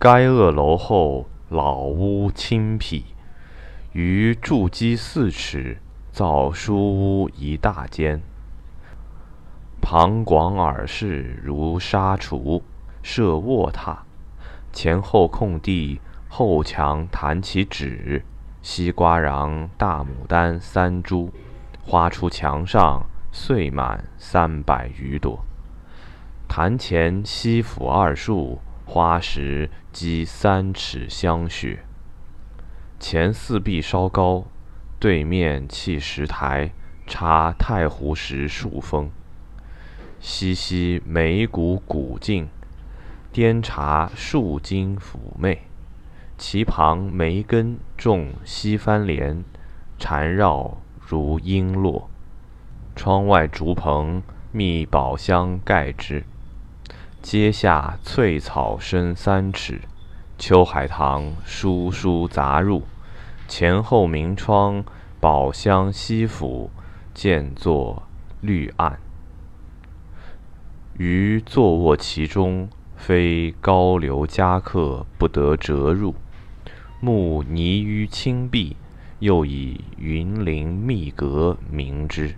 该恶楼后老屋清僻，余筑基四尺，造书屋一大间。旁广耳室如沙橱，设卧榻，前后空地，后墙弹起纸，西瓜瓤、大牡丹三株，花出墙上，碎满三百余朵。坛前西府二树，花石积三尺香雪。前四壁稍高，对面砌石台，插太湖石数峰。西溪梅谷古径，颠茶数茎妩媚。其旁梅根种西番莲，缠绕如璎珞。窗外竹棚密宝箱盖之，阶下翠草深三尺。秋海棠疏疏杂入，前后明窗，宝箱西府，渐作绿暗。余坐卧其中，非高流佳客不得折入。目泥于青壁，又以云林密阁名之。